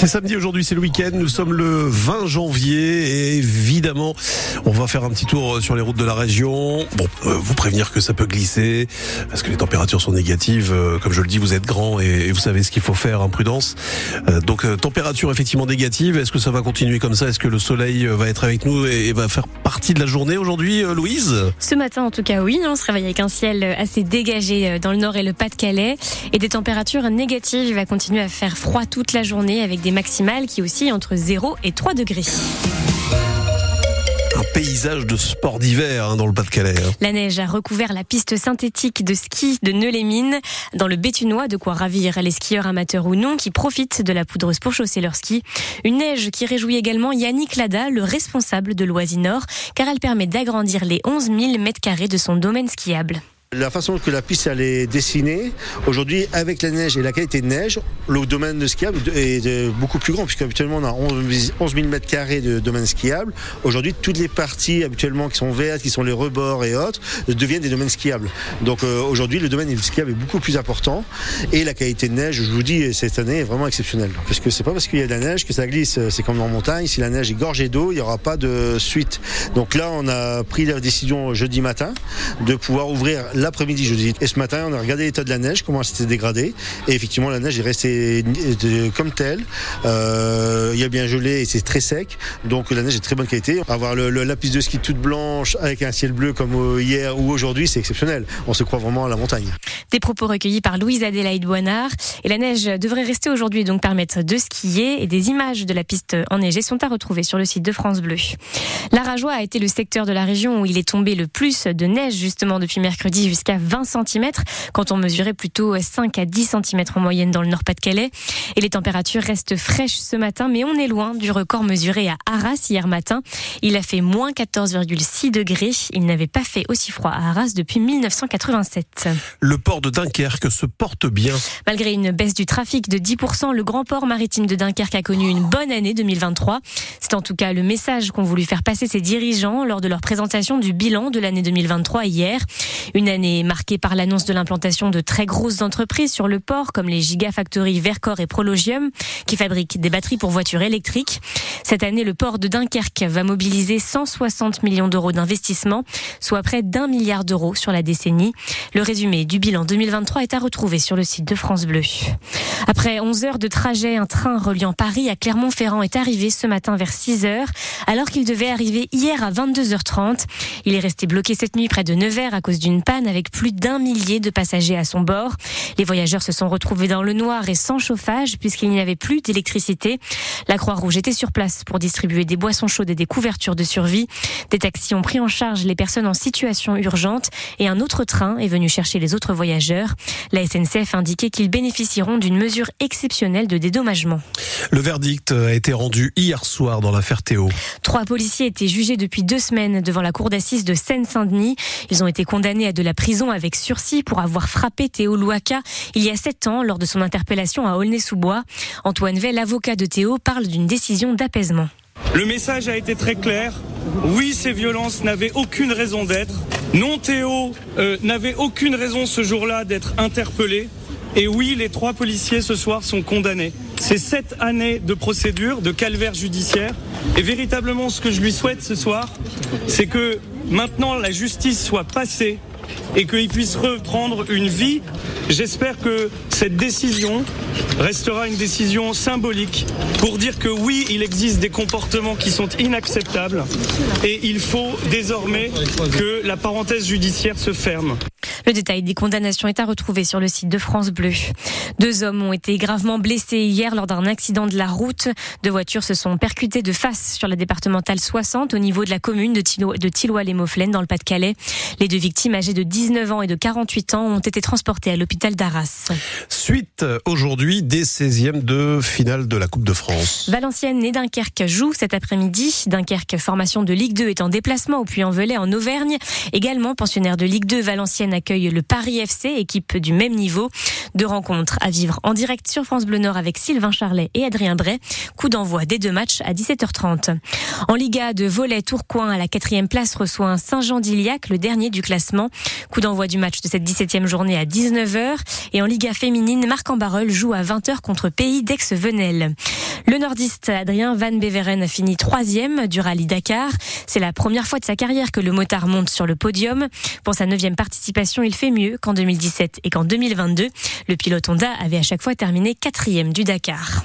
C'est samedi aujourd'hui, c'est le week-end. Nous sommes le 20 janvier et évidemment, on va faire un petit tour sur les routes de la région. Bon, euh, vous prévenir que ça peut glisser parce que les températures sont négatives. Euh, comme je le dis, vous êtes grand et, vous savez ce qu'il faut faire, imprudence. Euh, donc, température effectivement négative. Est-ce que ça va continuer comme ça? Est-ce que le soleil va être avec nous et, va faire partie de la journée aujourd'hui, Louise? Ce matin, en tout cas, oui. On se réveille avec un ciel assez dégagé dans le nord et le Pas-de-Calais et des températures négatives. Il va continuer à faire froid toute la journée avec des maximales qui oscillent entre 0 et 3 degrés un paysage de sport d'hiver hein, dans le Pas-de-Calais. Hein. La neige a recouvert la piste synthétique de ski de Neu-les-Mines dans le Béthunois, de quoi ravir les skieurs amateurs ou non qui profitent de la poudreuse pour chausser leur ski. Une neige qui réjouit également Yannick Lada, le responsable de Loisinor, car elle permet d'agrandir les 11 000 mètres carrés de son domaine skiable. La façon que la piste est dessinée, aujourd'hui avec la neige et la qualité de neige, le domaine de skiable est beaucoup plus grand puisque habituellement on a 11 000 mètres carrés de domaine skiable. Aujourd'hui toutes les parties habituellement qui sont vertes, qui sont les rebords et autres, deviennent des domaines skiables. Donc euh, aujourd'hui le domaine skiable est beaucoup plus important et la qualité de neige, je vous dis, cette année est vraiment exceptionnelle. Parce que c'est pas parce qu'il y a de la neige que ça glisse, c'est comme en montagne, si la neige est gorgée d'eau, il n'y aura pas de suite. Donc là on a pris la décision jeudi matin de pouvoir ouvrir l'après-midi jeudi. Et ce matin, on a regardé l'état de la neige, comment elle s'était dégradée. Et effectivement, la neige est restée comme telle. Euh, il y a bien gelé et c'est très sec. Donc la neige est de très bonne qualité. Avoir la piste de ski toute blanche avec un ciel bleu comme hier ou aujourd'hui, c'est exceptionnel. On se croit vraiment à la montagne. Des propos recueillis par Louise Adélaïde Boinard. Et la neige devrait rester aujourd'hui donc permettre de skier. Et des images de la piste enneigée sont à retrouver sur le site de France Bleu. L'Arajois a été le secteur de la région où il est tombé le plus de neige justement depuis mercredi jusqu'à 20 cm, quand on mesurait plutôt 5 à 10 cm en moyenne dans le Nord-Pas-de-Calais. Et les températures restent fraîches ce matin, mais on est loin du record mesuré à Arras hier matin. Il a fait moins 14,6 degrés. Il n'avait pas fait aussi froid à Arras depuis 1987. Le port de Dunkerque se porte bien. Malgré une baisse du trafic de 10%, le grand port maritime de Dunkerque a connu une bonne année 2023. C'est en tout cas le message qu'ont voulu faire passer ses dirigeants lors de leur présentation du bilan de l'année 2023 hier. Une année marquée par l'annonce de l'implantation de très grosses entreprises sur le port, comme les Gigafactories Vercor et Prologium, qui fabriquent des batteries pour voitures électriques. Cette année, le port de Dunkerque va mobiliser 160 millions d'euros d'investissement, soit près d'un milliard d'euros sur la décennie. Le résumé du bilan 2023 est à retrouver sur le site de France Bleu. Après 11 heures de trajet, un train reliant Paris à Clermont-Ferrand est arrivé ce matin vers 6 heures, alors qu'il devait arriver hier à 22h30. Il est resté bloqué cette nuit près de Nevers à cause d'une panne avec plus d'un millier de passagers à son bord. Les voyageurs se sont retrouvés dans le noir et sans chauffage puisqu'il n'y avait plus d'électricité. La Croix-Rouge était sur place pour distribuer des boissons chaudes et des couvertures de survie. Des taxis ont pris en charge les personnes en situation urgente et un autre train est venu chercher les autres voyageurs. La SNCF indiquait qu'ils bénéficieront d'une mesure exceptionnelle de dédommagement. Le verdict a été rendu hier soir dans l'affaire Théo. Trois policiers étaient jugés depuis deux semaines devant la cour d'assises de Seine-Saint-Denis. Ils ont été condamnés à de la prison prison avec sursis pour avoir frappé Théo Louaka il y a sept ans lors de son interpellation à Aulnay-sous-Bois. Antoine Vey, l'avocat de Théo, parle d'une décision d'apaisement. Le message a été très clair. Oui, ces violences n'avaient aucune raison d'être. Non, Théo euh, n'avait aucune raison ce jour-là d'être interpellé. Et oui, les trois policiers ce soir sont condamnés. C'est sept années de procédure, de calvaire judiciaire. Et véritablement, ce que je lui souhaite ce soir, c'est que maintenant la justice soit passée et qu'il puisse reprendre une vie. J'espère que cette décision restera une décision symbolique pour dire que oui, il existe des comportements qui sont inacceptables et il faut désormais que la parenthèse judiciaire se ferme. Le détail des condamnations est à retrouver sur le site de France Bleu. Deux hommes ont été gravement blessés hier lors d'un accident de la route. Deux voitures se sont percutées de face sur la départementale 60 au niveau de la commune de, Tilloy les mauflaines dans le Pas-de-Calais. Les deux victimes âgées de 19 ans et de 48 ans ont été transportées à l'hôpital d'Arras. Suite aujourd'hui des 16e de finale de la Coupe de France. Valenciennes et Dunkerque jouent cet après-midi. Dunkerque, formation de Ligue 2, est en déplacement au Puy-en-Velay en Auvergne. Également pensionnaire de Ligue 2, Valenciennes accueille le Paris FC, équipe du même niveau. Deux rencontres à vivre en direct sur France Bleu Nord avec Sylvain Charlet et Adrien Bray. Coup d'envoi des deux matchs à 17h30. En Liga de volet, Tourcoing à la quatrième place reçoit un Saint-Jean-d'Iliac, le dernier du classement. Coup d'envoi du match de cette 17e journée à 19h. Et en Liga féminine, Marc en joue à 20h contre Pays d'Aix-Venelle. Le nordiste Adrien Van Beveren a fini troisième du rallye Dakar. C'est la première fois de sa carrière que le motard monte sur le podium. Pour sa neuvième participation, il fait mieux qu'en 2017 et qu'en 2022. Le pilote Honda avait à chaque fois terminé quatrième du Dakar.